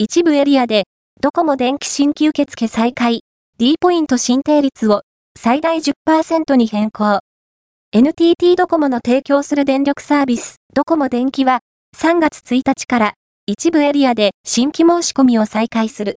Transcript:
一部エリアで、ドコモ電気新規受付再開、D ポイント申請率を最大10%に変更。NTT ドコモの提供する電力サービス、ドコモ電気は、3月1日から一部エリアで新規申し込みを再開する。